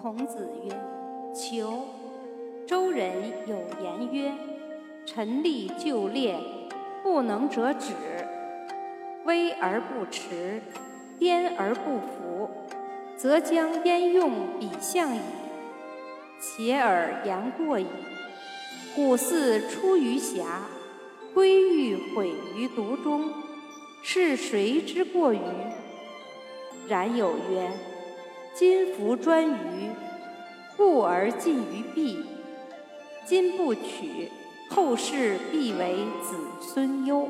孔子曰：“求。”周人有言曰：“陈立就列，不能者止；威而不持，颠而不服，则将焉用彼象矣？且尔言过矣。古寺出于峡，归欲毁于独中，是谁之过于？”然有曰：“今弗专于，故而近于弊。今不取，后世必为子孙忧。”